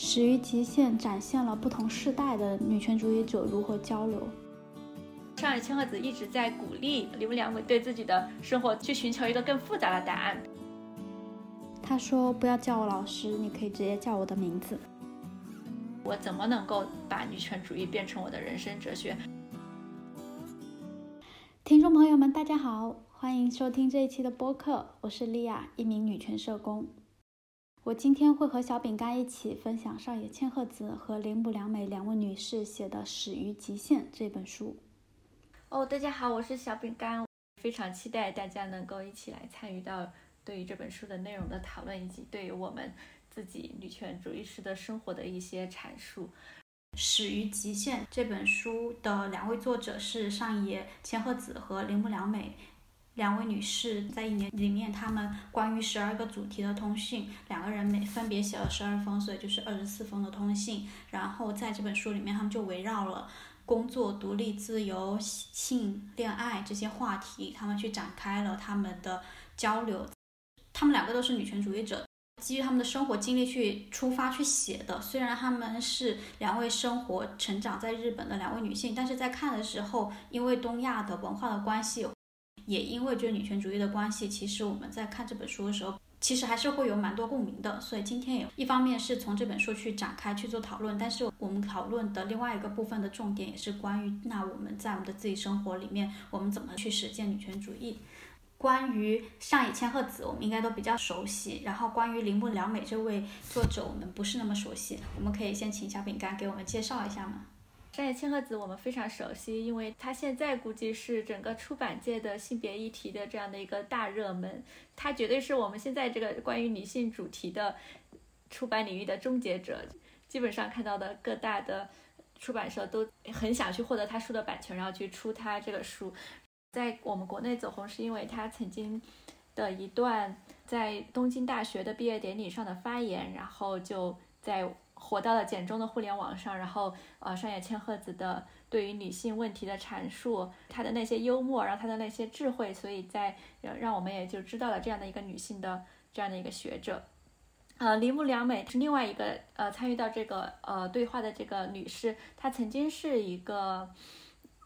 始于极限展现了不同世代的女权主义者如何交流。上野千鹤子一直在鼓励铃木良伟对自己的生活去寻求一个更复杂的答案。他说：“不要叫我老师，你可以直接叫我的名字。”我怎么能够把女权主义变成我的人生哲学？听众朋友们，大家好，欢迎收听这一期的播客，我是莉亚，一名女权社工。我今天会和小饼干一起分享上野千鹤子和铃木良美两位女士写的《始于极限》这本书。哦，大家好，我是小饼干，非常期待大家能够一起来参与到对于这本书的内容的讨论，以及对于我们自己女权主义式的生活的一些阐述。《始于极限》这本书的两位作者是上野千鹤子和铃木良美。两位女士在一年里面，她们关于十二个主题的通信，两个人每分别写了十二封，所以就是二十四封的通信。然后在这本书里面，他们就围绕了工作、独立、自由、性、恋爱这些话题，他们去展开了他们的交流。他们两个都是女权主义者，基于他们的生活经历去出发去写的。虽然他们是两位生活成长在日本的两位女性，但是在看的时候，因为东亚的文化的关系。也因为就是女权主义的关系，其实我们在看这本书的时候，其实还是会有蛮多共鸣的。所以今天也一方面是从这本书去展开去做讨论，但是我们讨论的另外一个部分的重点也是关于那我们在我们的自己生活里面，我们怎么去实践女权主义。关于上野千鹤子，我们应该都比较熟悉。然后关于铃木良美这位作者，我们不是那么熟悉。我们可以先请小饼干给我们介绍一下吗？山野千鹤子我们非常熟悉，因为她现在估计是整个出版界的性别议题的这样的一个大热门，她绝对是我们现在这个关于女性主题的出版领域的终结者。基本上看到的各大的出版社都很想去获得她书的版权，然后去出她这个书。在我们国内走红，是因为她曾经的一段在东京大学的毕业典礼上的发言，然后就在。活到了简中的互联网上，然后呃，上野千鹤子的对于女性问题的阐述，她的那些幽默，然后她的那些智慧，所以在让我们也就知道了这样的一个女性的这样的一个学者。呃，铃木良美是另外一个呃参与到这个呃对话的这个女士，她曾经是一个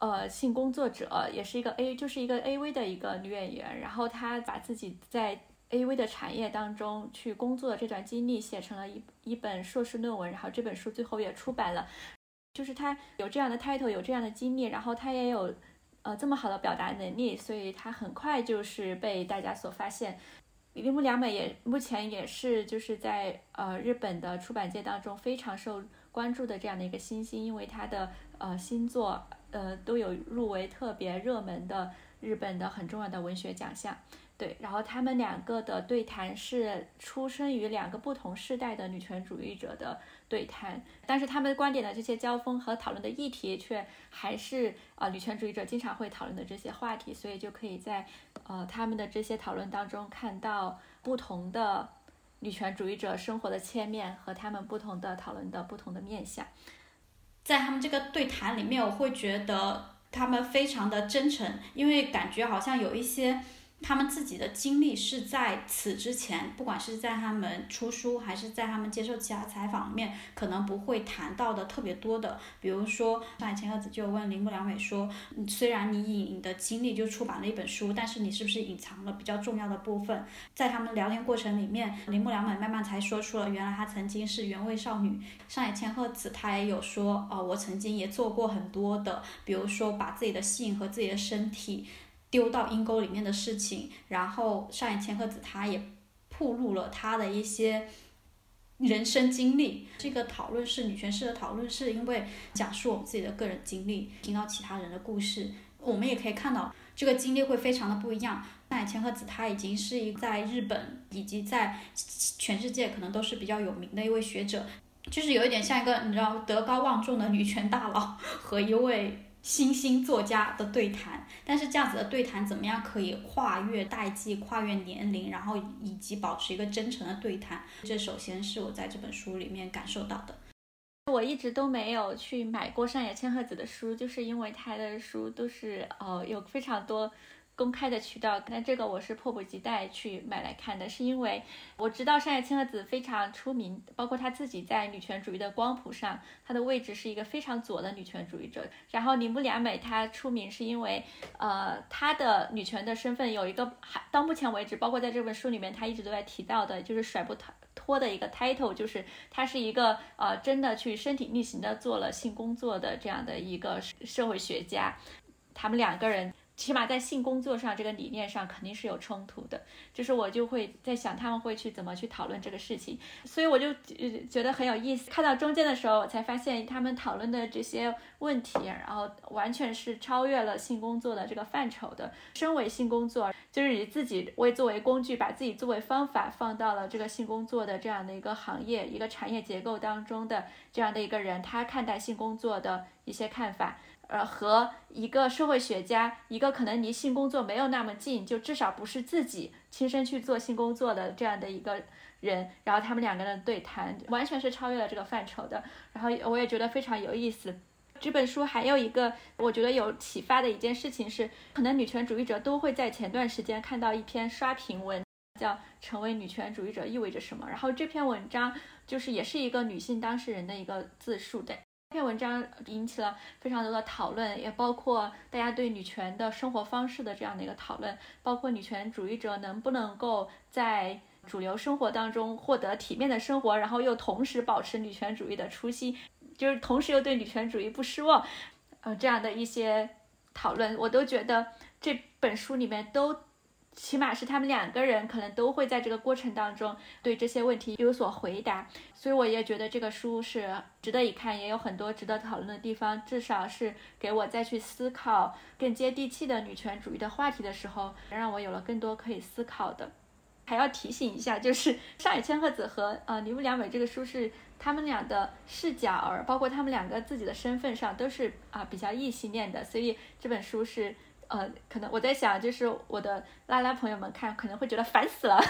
呃性工作者，也是一个 A 就是一个 AV 的一个女演员，然后她把自己在 A.V. 的产业当中去工作的这段经历写成了一一本硕士论文，然后这本书最后也出版了。就是他有这样的 title，有这样的经历，然后他也有呃这么好的表达能力，所以他很快就是被大家所发现。铃木良美也目前也是就是在呃日本的出版界当中非常受关注的这样的一个新星，因为他的呃新作呃都有入围特别热门的日本的很重要的文学奖项。对，然后他们两个的对谈是出生于两个不同世代的女权主义者的对谈，但是他们观点的这些交锋和讨论的议题却还是啊女权主义者经常会讨论的这些话题，所以就可以在呃他们的这些讨论当中看到不同的女权主义者生活的切面和他们不同的讨论的不同的面相。在他们这个对谈里面，我会觉得他们非常的真诚，因为感觉好像有一些。他们自己的经历是在此之前，不管是在他们出书，还是在他们接受其他采访里面，可能不会谈到的特别多的。比如说，上海千鹤子就问铃木良美说：“虽然你以你的经历就出版了一本书，但是你是不是隐藏了比较重要的部分？”在他们聊天过程里面，铃木良美慢慢才说出了原来她曾经是原味少女。上海千鹤子她也有说：“哦，我曾经也做过很多的，比如说把自己的性和自己的身体。”丢到阴沟里面的事情，然后上野千鹤子她也铺露了她的一些人生经历。这个讨论是女权式的讨论，是因为讲述我们自己的个人经历，听到其他人的故事，我们也可以看到这个经历会非常的不一样。上野千鹤子她已经是一在日本以及在全世界可能都是比较有名的一位学者，就是有一点像一个你知道德高望重的女权大佬和一位。新兴作家的对谈，但是这样子的对谈怎么样可以跨越代际、跨越年龄，然后以及保持一个真诚的对谈？这首先是我在这本书里面感受到的。我一直都没有去买过上野千鹤子的书，就是因为他的书都是呃有非常多公开的渠道，那这个我是迫不及待去买来看的，是因为我知道上野千鹤子非常出名，包括她自己在女权主义的光谱上，她的位置是一个非常左的女权主义者。然后铃木良美她出名是因为，呃，她的女权的身份有一个，到目前为止，包括在这本书里面，她一直都在提到的，就是甩不脱脱的一个 title，就是她是一个呃，真的去身体力行的做了性工作的这样的一个社会学家。他们两个人。起码在性工作上这个理念上肯定是有冲突的，就是我就会在想他们会去怎么去讨论这个事情，所以我就觉得很有意思。看到中间的时候，我才发现他们讨论的这些问题，然后完全是超越了性工作的这个范畴的。身为性工作，就是以自己为作为工具，把自己作为方法放到了这个性工作的这样的一个行业、一个产业结构当中的这样的一个人，他看待性工作的一些看法。呃，和一个社会学家，一个可能离性工作没有那么近，就至少不是自己亲身去做性工作的这样的一个人，然后他们两个人对谈，完全是超越了这个范畴的。然后我也觉得非常有意思。这本书还有一个我觉得有启发的一件事情是，可能女权主义者都会在前段时间看到一篇刷屏文，叫“成为女权主义者意味着什么”。然后这篇文章就是也是一个女性当事人的一个自述的。这篇文章引起了非常多的讨论，也包括大家对女权的生活方式的这样的一个讨论，包括女权主义者能不能够在主流生活当中获得体面的生活，然后又同时保持女权主义的初心，就是同时又对女权主义不失望，呃，这样的一些讨论，我都觉得这本书里面都。起码是他们两个人可能都会在这个过程当中对这些问题有所回答，所以我也觉得这个书是值得一看，也有很多值得讨论的地方，至少是给我再去思考更接地气的女权主义的话题的时候，让我有了更多可以思考的。还要提醒一下，就是上野千鹤子和呃铃木良美这个书是他们俩的视角，而包括他们两个自己的身份上都是啊比较异性恋的，所以这本书是。呃，可能我在想，就是我的拉拉朋友们看可能会觉得烦死了，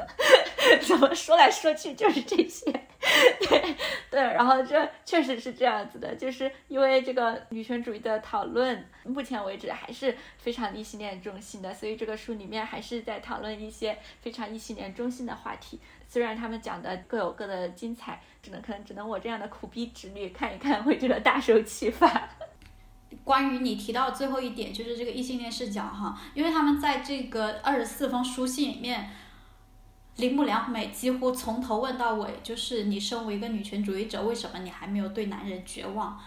怎么说来说去就是这些，对对，然后这确实是这样子的，就是因为这个女权主义的讨论，目前为止还是非常异性恋中心的，所以这个书里面还是在讨论一些非常异性恋中心的话题，虽然他们讲的各有各的精彩，只能可能只能我这样的苦逼直女看一看会觉得大受启发。关于你提到最后一点，就是这个异性恋视角哈，因为他们在这个二十四封书信里面，铃木良美几乎从头问到尾，就是你身为一个女权主义者，为什么你还没有对男人绝望？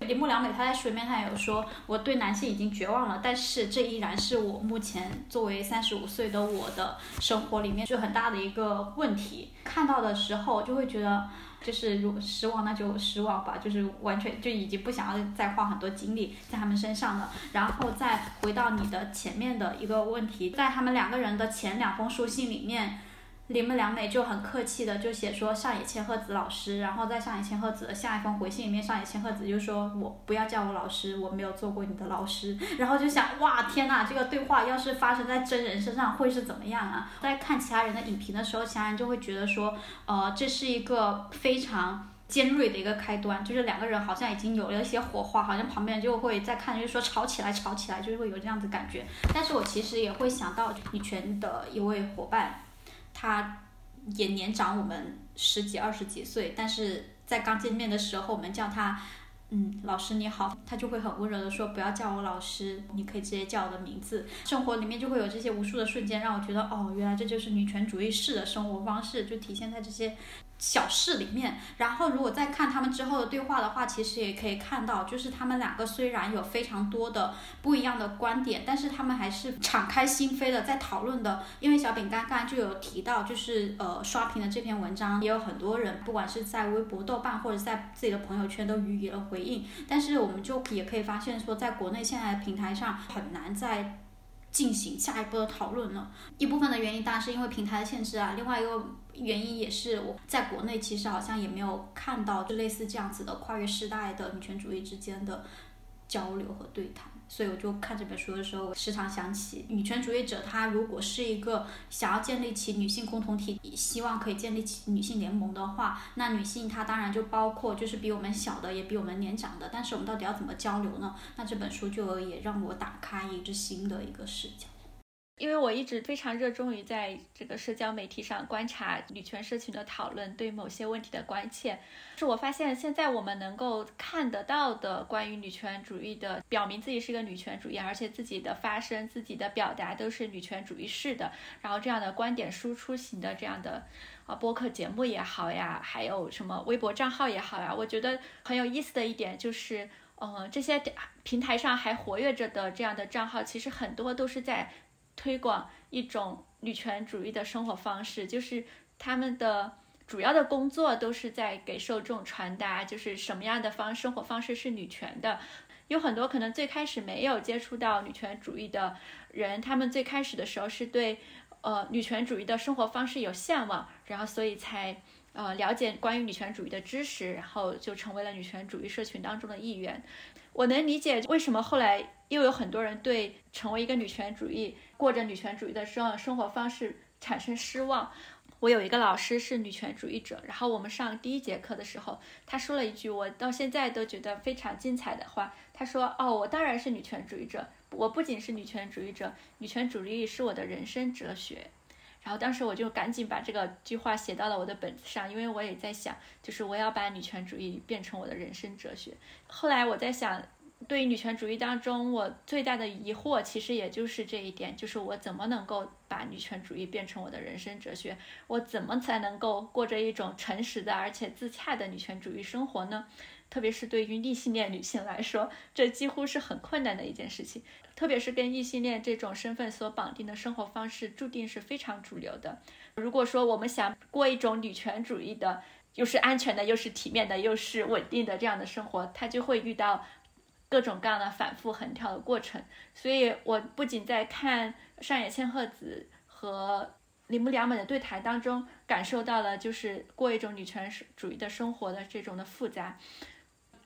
铃木良美她在书里面她也有说，我对男性已经绝望了，但是这依然是我目前作为三十五岁的我的生活里面就很大的一个问题。看到的时候就会觉得。就是如失望，那就失望吧，就是完全就已经不想要再花很多精力在他们身上了。然后再回到你的前面的一个问题，在他们两个人的前两封书信里面。铃木良美就很客气的就写说上野千鹤子老师，然后在上野千鹤子的下一封回信里面，上野千鹤子就说我不要叫我老师，我没有做过你的老师。然后就想哇天呐，这个对话要是发生在真人身上会是怎么样啊？在看其他人的影评的时候，其他人就会觉得说，呃，这是一个非常尖锐的一个开端，就是两个人好像已经有了一些火花，好像旁边就会在看，就说吵起来，吵起来，就是会有这样子感觉。但是我其实也会想到羽泉的一位伙伴。他也年长我们十几二十几岁，但是在刚见面的时候，我们叫他，嗯，老师你好，他就会很温柔的说，不要叫我老师，你可以直接叫我的名字。生活里面就会有这些无数的瞬间，让我觉得，哦，原来这就是女权主义式的生活方式，就体现在这些。小事里面，然后如果再看他们之后的对话的话，其实也可以看到，就是他们两个虽然有非常多的不一样的观点，但是他们还是敞开心扉的在讨论的。因为小饼干刚才就有提到，就是呃刷屏的这篇文章，也有很多人不管是在微博、豆瓣或者在自己的朋友圈都予以了回回应。但是我们就也可以发现说，在国内现在的平台上很难再进行下一步的讨论了。一部分的原因当然是因为平台的限制啊，另外一个。原因也是我在国内其实好像也没有看到就类似这样子的跨越时代的女权主义之间的交流和对谈。所以我就看这本书的时候，我时常想起女权主义者，她如果是一个想要建立起女性共同体，希望可以建立起女性联盟的话，那女性她当然就包括就是比我们小的，也比我们年长的。但是我们到底要怎么交流呢？那这本书就也让我打开一个新的一个视角。因为我一直非常热衷于在这个社交媒体上观察女权社群的讨论，对某些问题的关切。是我发现现在我们能够看得到的关于女权主义的，表明自己是一个女权主义，而且自己的发声、自己的表达都是女权主义式的，然后这样的观点输出型的这样的啊播客节目也好呀，还有什么微博账号也好呀，我觉得很有意思的一点就是，嗯，这些平台上还活跃着的这样的账号，其实很多都是在。推广一种女权主义的生活方式，就是他们的主要的工作都是在给受众传达，就是什么样的方生活方式是女权的。有很多可能最开始没有接触到女权主义的人，他们最开始的时候是对呃女权主义的生活方式有向往，然后所以才呃了解关于女权主义的知识，然后就成为了女权主义社群当中的一员。我能理解为什么后来又有很多人对成为一个女权主义。过着女权主义的生生活方式产生失望。我有一个老师是女权主义者，然后我们上第一节课的时候，他说了一句我到现在都觉得非常精彩的话。他说：“哦，我当然是女权主义者，我不仅是女权主义者，女权主义是我的人生哲学。”然后当时我就赶紧把这个句话写到了我的本子上，因为我也在想，就是我要把女权主义变成我的人生哲学。后来我在想。对于女权主义当中，我最大的疑惑其实也就是这一点，就是我怎么能够把女权主义变成我的人生哲学？我怎么才能够过着一种诚实的而且自洽的女权主义生活呢？特别是对于异性恋女性来说，这几乎是很困难的一件事情。特别是跟异性恋这种身份所绑定的生活方式，注定是非常主流的。如果说我们想过一种女权主义的，又是安全的，又是体面的，又是稳定的这样的生活，它就会遇到。各种各样的反复横跳的过程，所以我不仅在看上野千鹤子和铃木良美的对谈当中，感受到了就是过一种女权主义的生活的这种的复杂，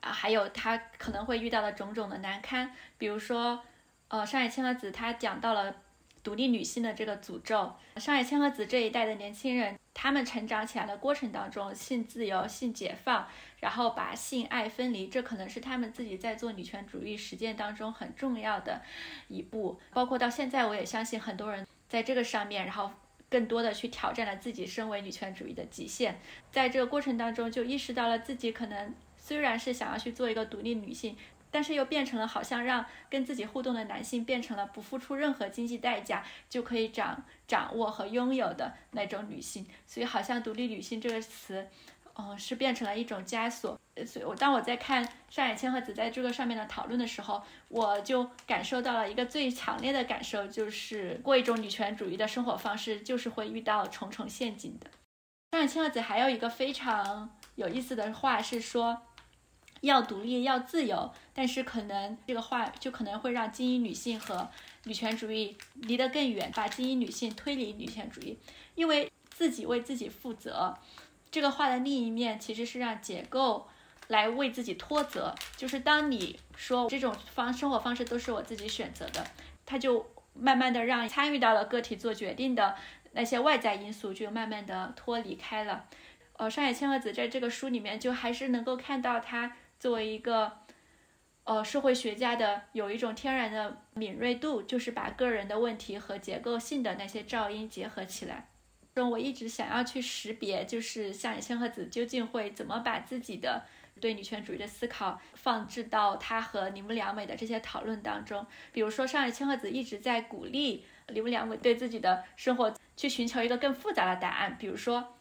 啊，还有她可能会遇到的种种的难堪，比如说，呃，上野千鹤子她讲到了独立女性的这个诅咒，上野千鹤子这一代的年轻人。他们成长起来的过程当中，性自由、性解放，然后把性爱分离，这可能是他们自己在做女权主义实践当中很重要的一步。包括到现在，我也相信很多人在这个上面，然后更多的去挑战了自己身为女权主义的极限。在这个过程当中，就意识到了自己可能虽然是想要去做一个独立女性。但是又变成了好像让跟自己互动的男性变成了不付出任何经济代价就可以掌掌握和拥有的那种女性，所以好像独立女性这个词，嗯，是变成了一种枷锁。所以我当我在看上野千鹤子在这个上面的讨论的时候，我就感受到了一个最强烈的感受，就是过一种女权主义的生活方式，就是会遇到重重陷阱的。上野千鹤子还有一个非常有意思的话是说。要独立，要自由，但是可能这个话就可能会让精英女性和女权主义离得更远，把精英女性推离女权主义，因为自己为自己负责。这个话的另一面其实是让结构来为自己脱责，就是当你说这种方生活方式都是我自己选择的，他就慢慢的让参与到了个体做决定的那些外在因素就慢慢的脱离开了。呃，上野千鹤子在这个书里面就还是能够看到他。作为一个，呃，社会学家的有一种天然的敏锐度，就是把个人的问题和结构性的那些噪音结合起来。中我一直想要去识别，就是像野千鹤子究竟会怎么把自己的对女权主义的思考放置到他和铃木良美的这些讨论当中。比如说，上野千鹤子一直在鼓励铃木良美对自己的生活去寻求一个更复杂的答案，比如说。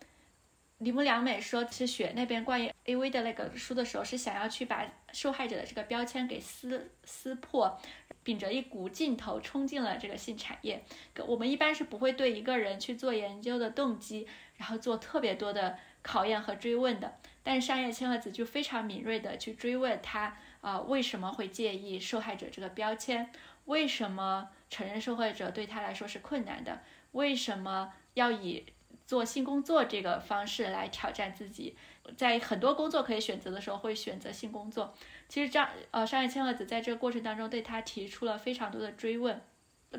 铃木良美说是写那边关于 A.V 的那个书的时候，是想要去把受害者的这个标签给撕撕破，秉着一股劲头冲进了这个性产业。我们一般是不会对一个人去做研究的动机，然后做特别多的考验和追问的。但是商业千鹤子就非常敏锐的去追问他啊为什么会介意受害者这个标签？为什么承认受害者对他来说是困难的？为什么要以做性工作这个方式来挑战自己，在很多工作可以选择的时候，会选择性工作。其实张呃上野千鹤子在这个过程当中对他提出了非常多的追问。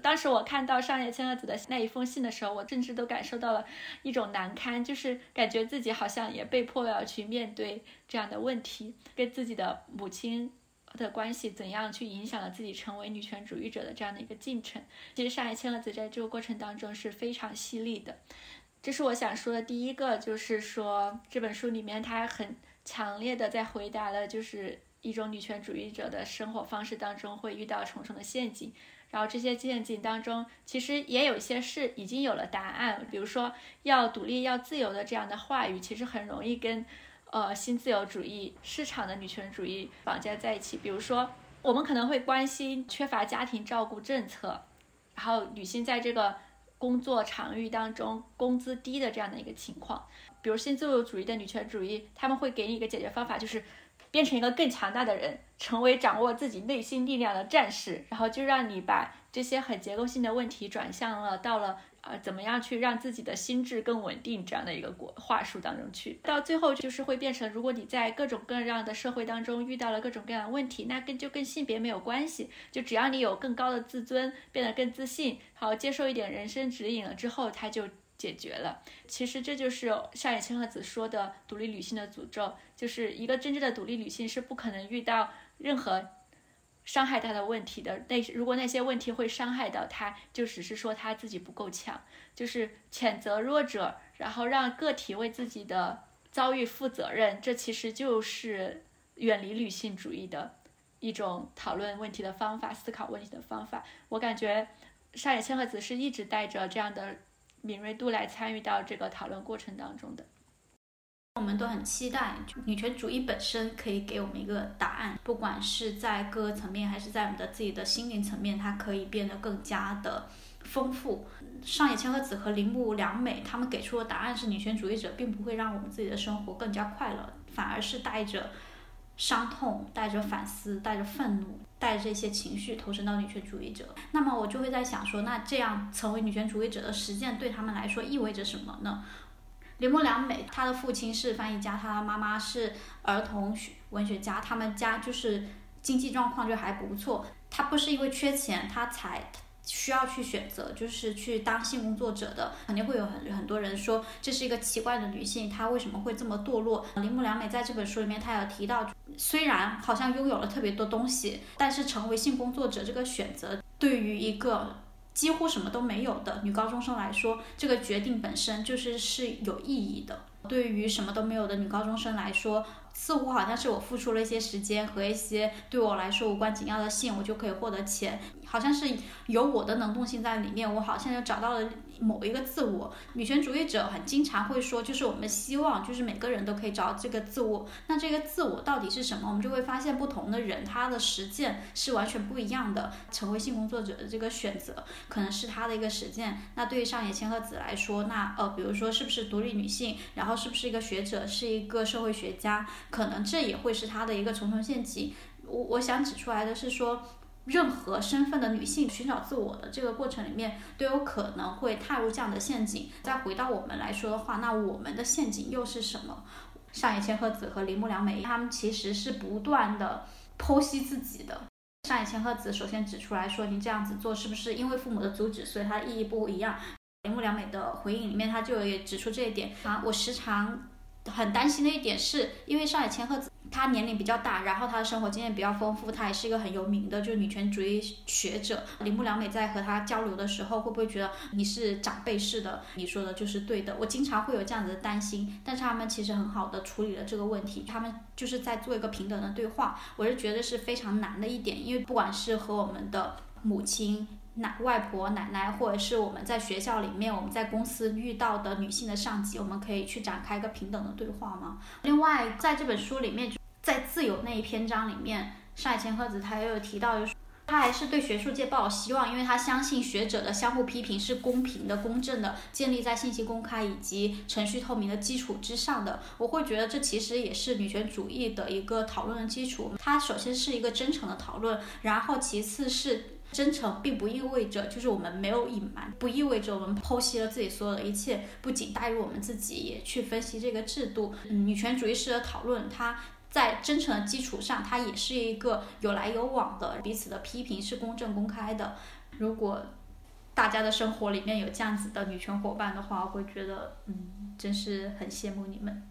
当时我看到上野千鹤子的那一封信的时候，我甚至都感受到了一种难堪，就是感觉自己好像也被迫要去面对这样的问题，跟自己的母亲的关系怎样去影响了自己成为女权主义者的这样的一个进程。其实上野千鹤子在这个过程当中是非常犀利的。这是我想说的第一个，就是说这本书里面它很强烈的在回答了，就是一种女权主义者的生活方式当中会遇到重重的陷阱，然后这些陷阱当中其实也有一些是已经有了答案，比如说要独立、要自由的这样的话语，其实很容易跟呃新自由主义、市场的女权主义绑架在一起。比如说，我们可能会关心缺乏家庭照顾政策，然后女性在这个。工作场域当中工资低的这样的一个情况，比如新自由主义的女权主义，他们会给你一个解决方法，就是变成一个更强大的人，成为掌握自己内心力量的战士，然后就让你把这些很结构性的问题转向了到了。呃，怎么样去让自己的心智更稳定？这样的一个过话术当中去，到最后就是会变成，如果你在各种各样的社会当中遇到了各种各样的问题，那跟就跟性别没有关系，就只要你有更高的自尊，变得更自信，好接受一点人生指引了之后，它就解决了。其实这就是上野千鹤子说的独立女性的诅咒，就是一个真正的独立女性是不可能遇到任何。伤害他的问题的那，如果那些问题会伤害到他，就只是说他自己不够强，就是谴责弱者，然后让个体为自己的遭遇负责任，这其实就是远离女性主义的一种讨论问题的方法、思考问题的方法。我感觉上野千鹤子是一直带着这样的敏锐度来参与到这个讨论过程当中的。我们都很期待女权主义本身可以给我们一个答案，不管是在各个层面，还是在我们的自己的心灵层面，它可以变得更加的丰富。上野千鹤子和铃木良美他们给出的答案是，女权主义者并不会让我们自己的生活更加快乐，反而是带着伤痛、带着反思、带着愤怒、带着这些情绪投身到女权主义者。那么我就会在想说，那这样成为女权主义者的实践对他们来说意味着什么呢？铃木良美，她的父亲是翻译家，她的妈妈是儿童文学家，他们家就是经济状况就还不错。她不是因为缺钱，她才需要去选择，就是去当性工作者的。肯定会有很很多人说，这是一个奇怪的女性，她为什么会这么堕落？铃木良美在这本书里面，她有提到，虽然好像拥有了特别多东西，但是成为性工作者这个选择，对于一个。几乎什么都没有的女高中生来说，这个决定本身就是是有意义的。对于什么都没有的女高中生来说，似乎好像是我付出了一些时间和一些对我来说无关紧要的信，我就可以获得钱，好像是有我的能动性在里面，我好像就找到了。某一个自我，女权主义者很经常会说，就是我们希望，就是每个人都可以找到这个自我。那这个自我到底是什么？我们就会发现，不同的人他的实践是完全不一样的。成为性工作者的这个选择，可能是他的一个实践。那对于上野千鹤子来说，那呃，比如说是不是独立女性，然后是不是一个学者，是一个社会学家，可能这也会是他的一个重重陷阱。我我想指出来的是说。任何身份的女性寻找自我的这个过程里面，都有可能会踏入这样的陷阱。再回到我们来说的话，那我们的陷阱又是什么？上野千鹤子和铃木良美，他们其实是不断的剖析自己的。上野千鹤子首先指出来说，你这样子做是不是因为父母的阻止，所以它的意义不一样？铃木良美的回应里面，他就也指出这一点啊。我时常很担心的一点是，因为上海千鹤子。她年龄比较大，然后她的生活经验比较丰富，她也是一个很有名的，就是女权主义学者。铃木良美在和她交流的时候，会不会觉得你是长辈式的？你说的就是对的。我经常会有这样子的担心，但是他们其实很好的处理了这个问题，他们就是在做一个平等的对话。我是觉得是非常难的一点，因为不管是和我们的母亲。奶外婆、奶奶，或者是我们在学校里面，我们在公司遇到的女性的上级，我们可以去展开一个平等的对话吗？另外，在这本书里面，在自由那一篇章里面，上野千鹤子他也有提到，就是他还是对学术界抱有希望，因为他相信学者的相互批评是公平的、公正的，建立在信息公开以及程序透明的基础之上的。我会觉得这其实也是女权主义的一个讨论的基础。它首先是一个真诚的讨论，然后其次是。真诚并不意味着就是我们没有隐瞒，不意味着我们剖析了自己所有的一切，不仅大于我们自己，也去分析这个制度。嗯，女权主义式的讨论，它在真诚的基础上，它也是一个有来有往的，彼此的批评是公正公开的。如果大家的生活里面有这样子的女权伙伴的话，我会觉得，嗯，真是很羡慕你们。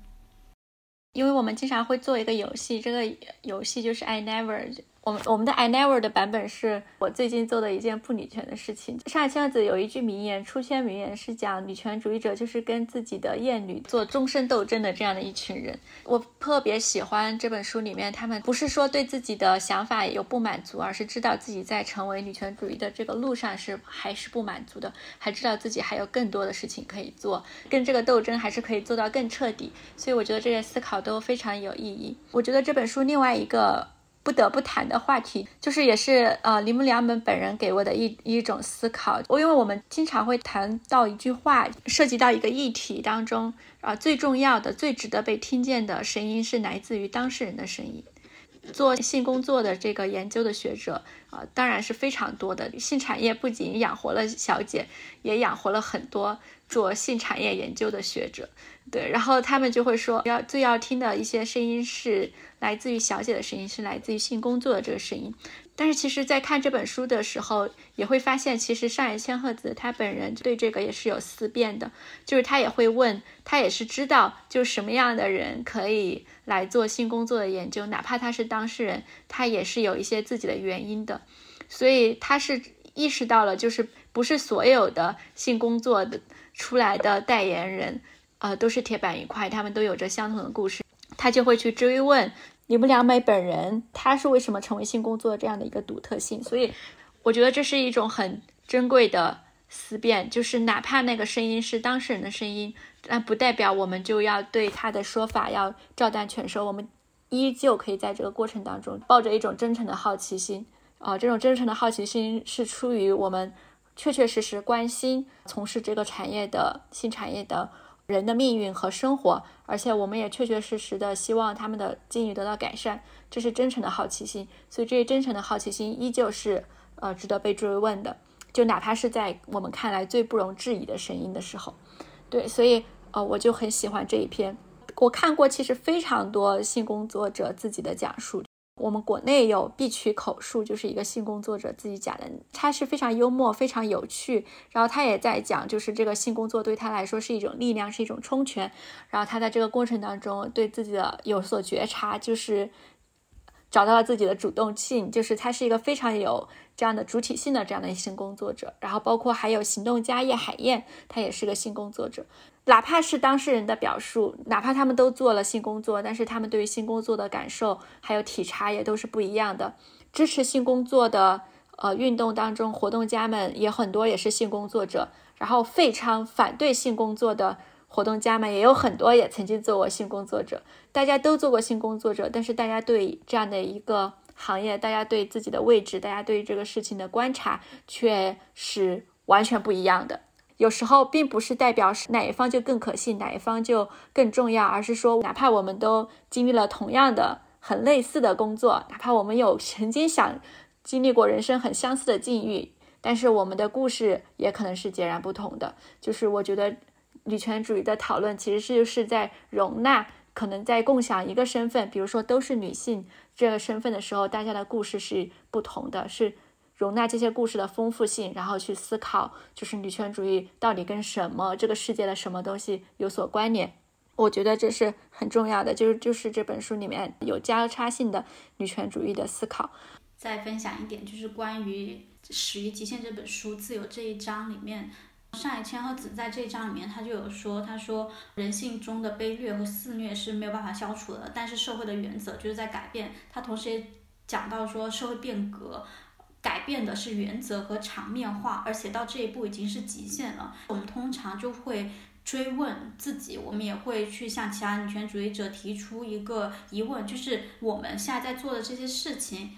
因为我们经常会做一个游戏，这个游戏就是 I never。我们我们的 I never 的版本是我最近做的一件不女权的事情。上海千鹤子有一句名言，出圈名言是讲女权主义者就是跟自己的厌女做终身斗争的这样的一群人。我特别喜欢这本书里面，他们不是说对自己的想法有不满足，而是知道自己在成为女权主义的这个路上是还是不满足的，还知道自己还有更多的事情可以做，跟这个斗争还是可以做到更彻底。所以我觉得这些思考都非常有意义。我觉得这本书另外一个。不得不谈的话题，就是也是呃铃木良门本人给我的一一种思考。我因为我们经常会谈到一句话，涉及到一个议题当中，啊最重要的、最值得被听见的声音是来自于当事人的声音。做性工作的这个研究的学者啊，当然是非常多的。性产业不仅养活了小姐，也养活了很多做性产业研究的学者。对，然后他们就会说，要最要听的一些声音是来自于小姐的声音，是来自于性工作的这个声音。但是其实，在看这本书的时候，也会发现，其实上野千鹤子她本人对这个也是有思辨的，就是她也会问，她也是知道，就什么样的人可以来做性工作的研究，哪怕他是当事人，他也是有一些自己的原因的。所以他是意识到了，就是不是所有的性工作的出来的代言人。呃，都是铁板一块，他们都有着相同的故事，他就会去追问铃木良美本人，他是为什么成为性工作这样的一个独特性。所以，我觉得这是一种很珍贵的思辨，就是哪怕那个声音是当事人的声音，但不代表我们就要对他的说法要照单全收，我们依旧可以在这个过程当中抱着一种真诚的好奇心啊，这种真诚的好奇心是出于我们确确实实关心从事这个产业的性产业的。人的命运和生活，而且我们也确确实实的希望他们的境遇得到改善，这是真诚的好奇心。所以，这些真诚的好奇心依旧是呃值得被追问的，就哪怕是在我们看来最不容置疑的声音的时候。对，所以呃，我就很喜欢这一篇。我看过其实非常多性工作者自己的讲述。我们国内有必取口述，就是一个性工作者自己讲的，他是非常幽默、非常有趣。然后他也在讲，就是这个性工作对他来说是一种力量，是一种充权。然后他在这个过程当中对自己的有所觉察，就是找到了自己的主动性，就是他是一个非常有这样的主体性的这样的性工作者。然后包括还有行动家叶海燕，他也是个性工作者。哪怕是当事人的表述，哪怕他们都做了性工作，但是他们对于性工作的感受还有体察也都是不一样的。支持性工作的呃运动当中，活动家们也很多也是性工作者，然后非常反对性工作的活动家们也有很多也曾经做过性工作者。大家都做过性工作者，但是大家对这样的一个行业，大家对自己的位置，大家对这个事情的观察却是完全不一样的。有时候并不是代表是哪一方就更可信，哪一方就更重要，而是说，哪怕我们都经历了同样的很类似的工作，哪怕我们有曾经想经历过人生很相似的境遇，但是我们的故事也可能是截然不同的。就是我觉得女权主义的讨论其实是就是在容纳可能在共享一个身份，比如说都是女性这个身份的时候，大家的故事是不同的，是。容纳这些故事的丰富性，然后去思考，就是女权主义到底跟什么这个世界的什么东西有所关联？我觉得这是很重要的，就是就是这本书里面有交叉性的女权主义的思考。再分享一点，就是关于《始于极限》这本书自由这一章里面，上野千鹤子在这一章里面，他就有说，他说人性中的卑劣和肆虐是没有办法消除的，但是社会的原则就是在改变。他同时也讲到说社会变革。改变的是原则和场面化，而且到这一步已经是极限了。我们通常就会追问自己，我们也会去向其他女权主义者提出一个疑问，就是我们现在在做的这些事情，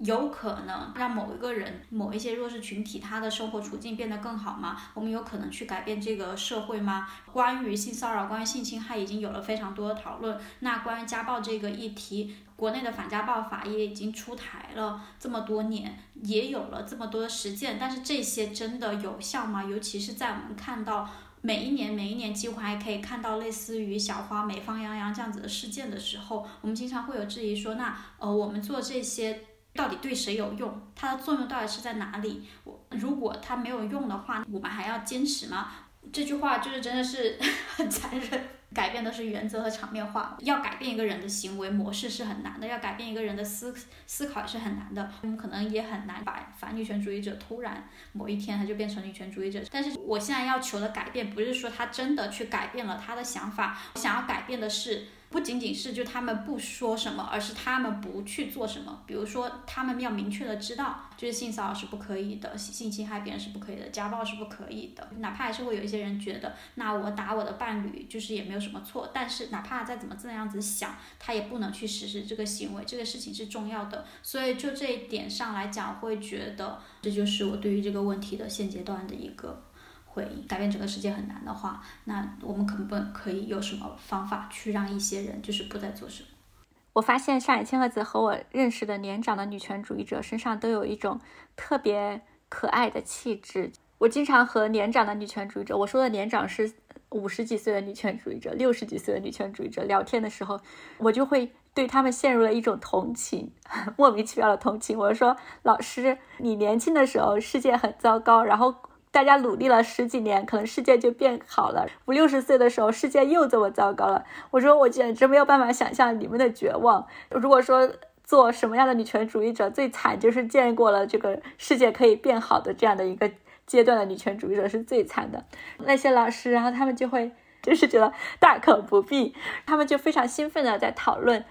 有可能让某一个人、某一些弱势群体他的生活处境变得更好吗？我们有可能去改变这个社会吗？关于性骚扰、关于性侵害已经有了非常多的讨论。那关于家暴这个议题，国内的反家暴法也已经出台了这么多年，也有了这么多的实践。但是这些真的有效吗？尤其是在我们看到每一年、每一年几乎还可以看到类似于小花、美方洋洋这样子的事件的时候，我们经常会有质疑说：那呃，我们做这些。到底对谁有用？它的作用到底是在哪里？我如果它没有用的话，我们还要坚持吗？这句话就是真的是 很残忍。改变的是原则和场面化。要改变一个人的行为模式是很难的，要改变一个人的思思考也是很难的。我们可能也很难把反女权主义者突然某一天他就变成女权主义者。但是我现在要求的改变，不是说他真的去改变了他的想法，我想要改变的是。不仅仅是就他们不说什么，而是他们不去做什么。比如说，他们要明确的知道，就是性骚扰是不可以的，性侵害别人是不可以的，家暴是不可以的。哪怕还是会有一些人觉得，那我打我的伴侣就是也没有什么错。但是哪怕再怎么这样子想，他也不能去实施这个行为，这个事情是重要的。所以就这一点上来讲，会觉得这就是我对于这个问题的现阶段的一个。会改变整个世界很难的话，那我们可不可以有什么方法去让一些人就是不再做什么？我发现上野千鹤子和我认识的年长的女权主义者身上都有一种特别可爱的气质。我经常和年长的女权主义者，我说的年长是五十几岁的女权主义者、六十几岁的女权主义者聊天的时候，我就会对他们陷入了一种同情，莫名其妙的同情。我说：“老师，你年轻的时候世界很糟糕，然后。”大家努力了十几年，可能世界就变好了。五六十岁的时候，世界又这么糟糕了。我说，我简直没有办法想象你们的绝望。如果说做什么样的女权主义者最惨，就是见过了这个世界可以变好的这样的一个阶段的女权主义者是最惨的。那些老师，然后他们就会就是觉得大可不必，他们就非常兴奋的在讨论。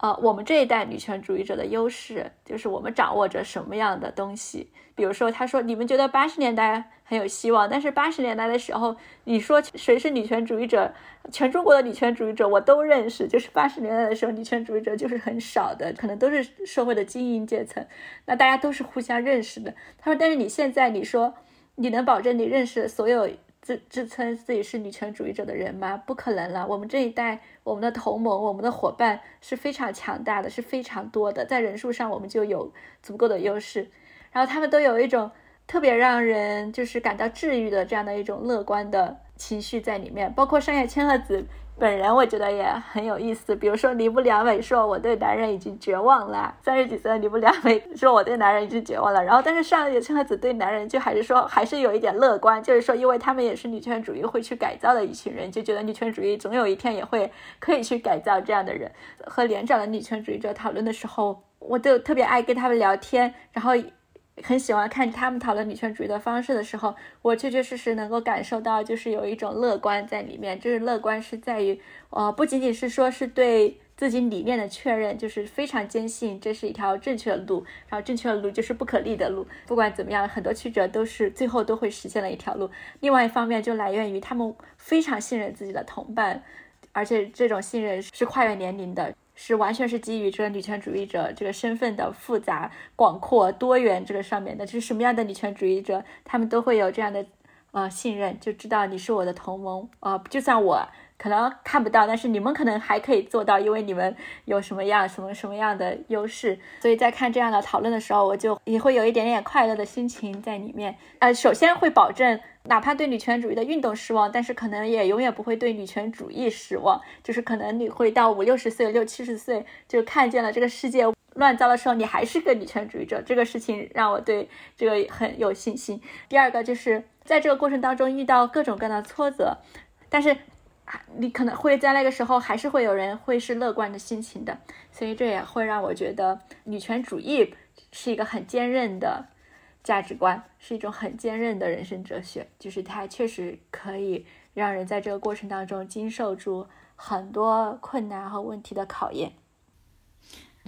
呃，我们这一代女权主义者的优势就是我们掌握着什么样的东西。比如说，他说你们觉得八十年代很有希望，但是八十年代的时候，你说谁是女权主义者？全中国的女权主义者我都认识。就是八十年代的时候，女权主义者就是很少的，可能都是社会的精英阶层。那大家都是互相认识的。他说，但是你现在你说你能保证你认识所有？自自称自己是女权主义者的人吗？不可能了。我们这一代，我们的同盟，我们的伙伴是非常强大的，是非常多的，在人数上我们就有足够的优势。然后他们都有一种特别让人就是感到治愈的这样的一种乐观的情绪在里面，包括上野千鹤子。本人我觉得也很有意思，比如说铃木良美说我对男人已经绝望了，三十几岁的铃木良美 说我对男人已经绝望了，然后但是上野千鹤子对男人就还是说还是有一点乐观，就是说因为他们也是女权主义会去改造的一群人，就觉得女权主义总有一天也会可以去改造这样的人。和连长的女权主义者讨论的时候，我就特别爱跟他们聊天，然后。很喜欢看他们讨论女权主义的方式的时候，我确确实实能够感受到，就是有一种乐观在里面。就是乐观是在于，呃，不仅仅是说是对自己理念的确认，就是非常坚信这是一条正确的路，然后正确的路就是不可逆的路。不管怎么样，很多曲折都是最后都会实现了一条路。另外一方面，就来源于他们非常信任自己的同伴，而且这种信任是跨越年龄的。是完全是基于这个女权主义者这个身份的复杂、广阔、多元这个上面的，就是什么样的女权主义者，他们都会有这样的呃信任，就知道你是我的同盟啊，就算我。可能看不到，但是你们可能还可以做到，因为你们有什么样、什么什么样的优势。所以在看这样的讨论的时候，我就也会有一点点快乐的心情在里面。呃，首先会保证，哪怕对女权主义的运动失望，但是可能也永远不会对女权主义失望。就是可能你会到五六十岁、六七十岁，就看见了这个世界乱糟的时候，你还是个女权主义者。这个事情让我对这个很有信心。第二个就是在这个过程当中遇到各种各样的挫折，但是。你可能会在那个时候，还是会有人会是乐观的心情的，所以这也会让我觉得女权主义是一个很坚韧的价值观，是一种很坚韧的人生哲学，就是它确实可以让人在这个过程当中经受住很多困难和问题的考验。《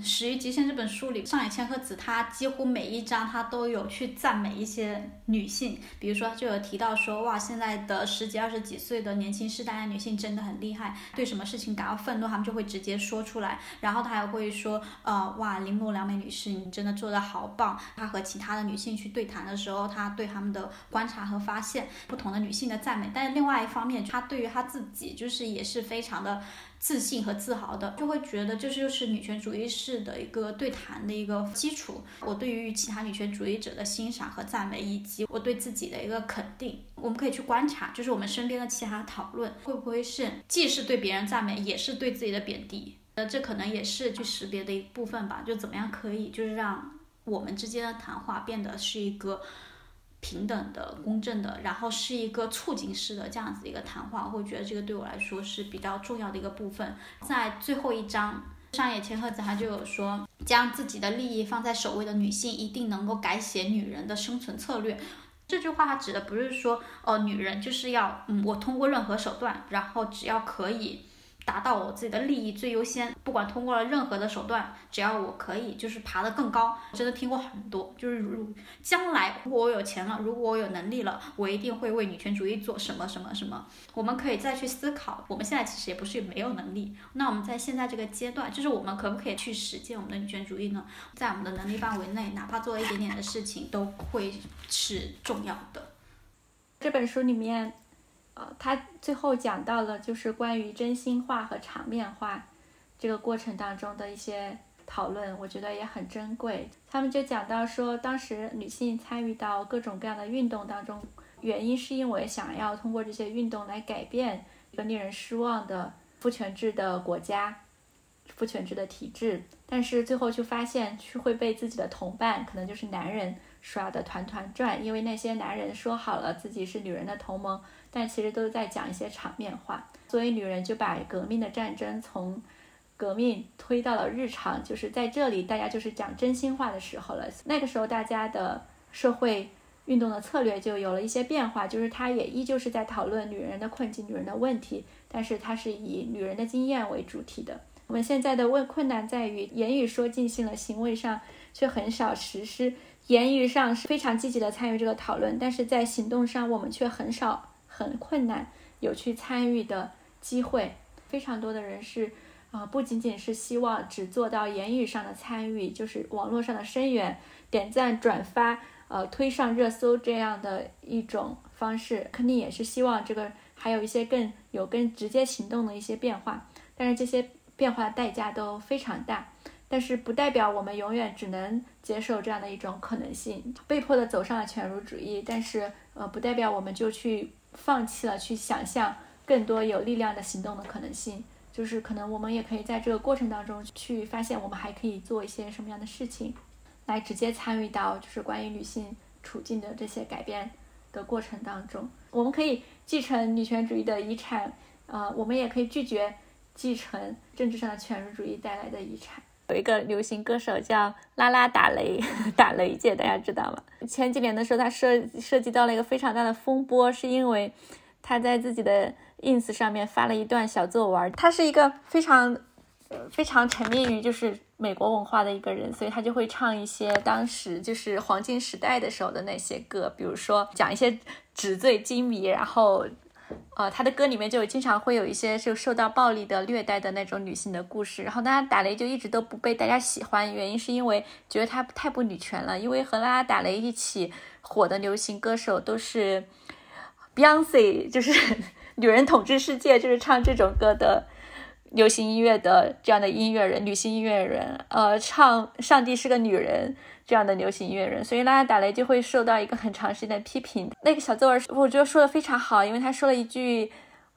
始于极限》这本书里，上野千鹤子她几乎每一章她都有去赞美一些女性，比如说就有提到说，哇，现在的十几二十几岁的年轻世代的女性真的很厉害，对什么事情感到愤怒，她们就会直接说出来。然后她还会说，呃，哇，铃木良美女士，你真的做的好棒。她和其他的女性去对谈的时候，她对她们的观察和发现，不同的女性的赞美。但是另外一方面，她对于她自己就是也是非常的。自信和自豪的，就会觉得这就是女权主义式的一个对谈的一个基础。我对于其他女权主义者的欣赏和赞美，以及我对自己的一个肯定，我们可以去观察，就是我们身边的其他讨论会不会是既是对别人赞美，也是对自己的贬低。呃，这可能也是去识别的一部分吧。就怎么样可以，就是让我们之间的谈话变得是一个。平等的、公正的，然后是一个促进式的这样子一个谈话，我会觉得这个对我来说是比较重要的一个部分。在最后一章，上野千鹤子他就有说，将自己的利益放在首位的女性一定能够改写女人的生存策略。这句话它指的不是说，哦，女人就是要，嗯，我通过任何手段，然后只要可以。达到我自己的利益最优先，不管通过了任何的手段，只要我可以，就是爬得更高。真的听过很多，就是如将来如果我有钱了，如果我有能力了，我一定会为女权主义做什么什么什么。我们可以再去思考，我们现在其实也不是没有能力，那我们在现在这个阶段，就是我们可不可以去实践我们的女权主义呢？在我们的能力范围内，哪怕做一点点的事情，都会是重要的。这本书里面。呃，他最后讲到了就是关于真心话和场面话这个过程当中的一些讨论，我觉得也很珍贵。他们就讲到说，当时女性参与到各种各样的运动当中，原因是因为想要通过这些运动来改变一个令人失望的父权制的国家、父权制的体制，但是最后就发现是会被自己的同伴，可能就是男人耍得团团转，因为那些男人说好了自己是女人的同盟。但其实都是在讲一些场面话，所以女人就把革命的战争从革命推到了日常，就是在这里大家就是讲真心话的时候了。那个时候大家的社会运动的策略就有了一些变化，就是她也依旧是在讨论女人的困境、女人的问题，但是她是以女人的经验为主体的。我们现在的问困难在于言语说尽兴了，行为上却很少实施。言语上是非常积极的参与这个讨论，但是在行动上我们却很少。很困难，有去参与的机会，非常多的人是，啊，不仅仅是希望只做到言语上的参与，就是网络上的声援、点赞、转发，呃，推上热搜这样的一种方式，肯定也是希望这个还有一些更有更直接行动的一些变化，但是这些变化的代价都非常大，但是不代表我们永远只能接受这样的一种可能性，被迫的走上了犬儒主义，但是呃，不代表我们就去。放弃了去想象更多有力量的行动的可能性，就是可能我们也可以在这个过程当中去发现，我们还可以做一些什么样的事情，来直接参与到就是关于女性处境的这些改变的过程当中。我们可以继承女权主义的遗产，呃，我们也可以拒绝继承政治上的权威主义带来的遗产。有一个流行歌手叫拉拉打雷，打雷姐，大家知道吗？前几年的时候，他涉涉及到了一个非常大的风波，是因为他在自己的 ins 上面发了一段小作文。他是一个非常非常沉迷于就是美国文化的一个人，所以他就会唱一些当时就是黄金时代的时候的那些歌，比如说讲一些纸醉金迷，然后。呃，他的歌里面就经常会有一些就受到暴力的虐待的那种女性的故事，然后拉拉打雷就一直都不被大家喜欢，原因是因为觉得她太不女权了。因为和拉拉打雷一起火的流行歌手都是 Beyonce，就是 女人统治世界，就是唱这种歌的流行音乐的这样的音乐人，女性音乐人，呃，唱上帝是个女人。这样的流行音乐人，所以拉拉打雷就会受到一个很长时间的批评。那个小作文，我觉得说的非常好，因为他说了一句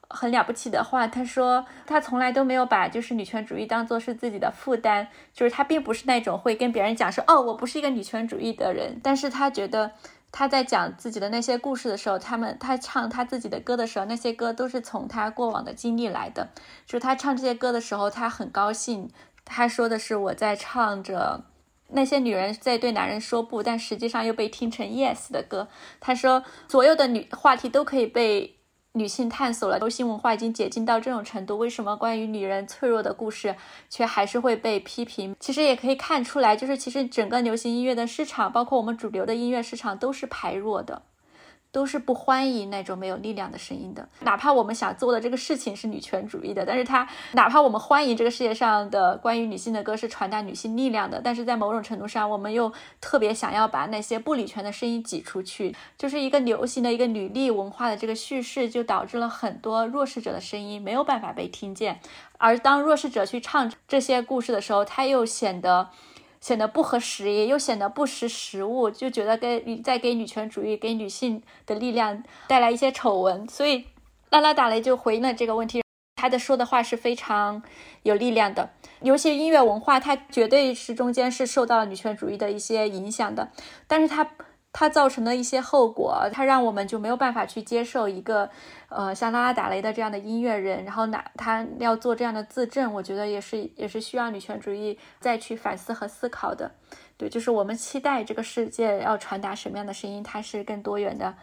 很了不起的话。他说他从来都没有把就是女权主义当做是自己的负担，就是他并不是那种会跟别人讲说哦，我不是一个女权主义的人。但是他觉得他在讲自己的那些故事的时候，他们他唱他自己的歌的时候，那些歌都是从他过往的经历来的。就是他唱这些歌的时候，他很高兴。他说的是我在唱着。那些女人在对男人说不，但实际上又被听成 yes 的歌。他说，所有的女话题都可以被女性探索了流行文化已经解禁到这种程度，为什么关于女人脆弱的故事却还是会被批评？其实也可以看出来，就是其实整个流行音乐的市场，包括我们主流的音乐市场，都是排弱的。都是不欢迎那种没有力量的声音的，哪怕我们想做的这个事情是女权主义的，但是它哪怕我们欢迎这个世界上的关于女性的歌是传达女性力量的，但是在某种程度上，我们又特别想要把那些不女权的声音挤出去，就是一个流行的一个女力文化的这个叙事，就导致了很多弱势者的声音没有办法被听见，而当弱势者去唱这些故事的时候，他又显得。显得不合时宜，又显得不识时务，就觉得给在给女权主义、给女性的力量带来一些丑闻。所以，拉拉打雷就回应了这个问题，他的说的话是非常有力量的。尤其音乐文化，它绝对是中间是受到了女权主义的一些影响的，但是它。它造成的一些后果，它让我们就没有办法去接受一个，呃，像拉拉达雷的这样的音乐人，然后哪他要做这样的自证，我觉得也是也是需要女权主义再去反思和思考的。对，就是我们期待这个世界要传达什么样的声音，它是更多元的、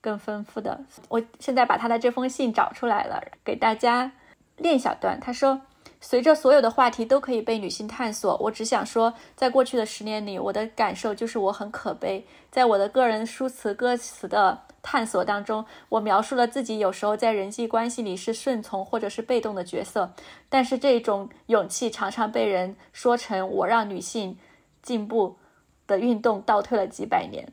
更丰富的。我现在把他的这封信找出来了，给大家念小段。他说。随着所有的话题都可以被女性探索，我只想说，在过去的十年里，我的感受就是我很可悲。在我的个人书词歌词的探索当中，我描述了自己有时候在人际关系里是顺从或者是被动的角色，但是这种勇气常常被人说成我让女性进步的运动倒退了几百年。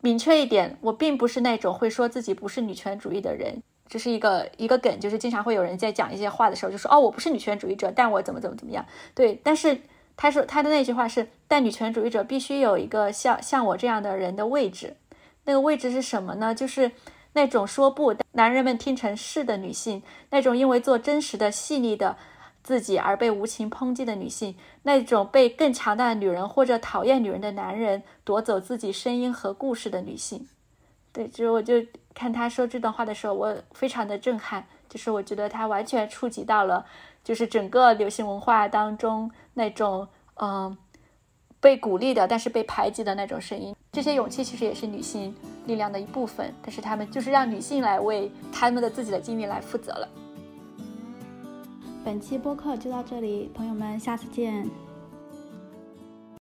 明确一点，我并不是那种会说自己不是女权主义的人。这是一个一个梗，就是经常会有人在讲一些话的时候，就说哦，我不是女权主义者，但我怎么怎么怎么样。对，但是他说他的那句话是，但女权主义者必须有一个像像我这样的人的位置。那个位置是什么呢？就是那种说不，男人们听成是的女性，那种因为做真实的、细腻的自己而被无情抨击的女性，那种被更强大的女人或者讨厌女人的男人夺走自己声音和故事的女性。对，就我就。看他说这段话的时候，我非常的震撼，就是我觉得他完全触及到了，就是整个流行文化当中那种嗯被鼓励的，但是被排挤的那种声音。这些勇气其实也是女性力量的一部分，但是他们就是让女性来为他们的自己的经历来负责了。本期播客就到这里，朋友们，下次见。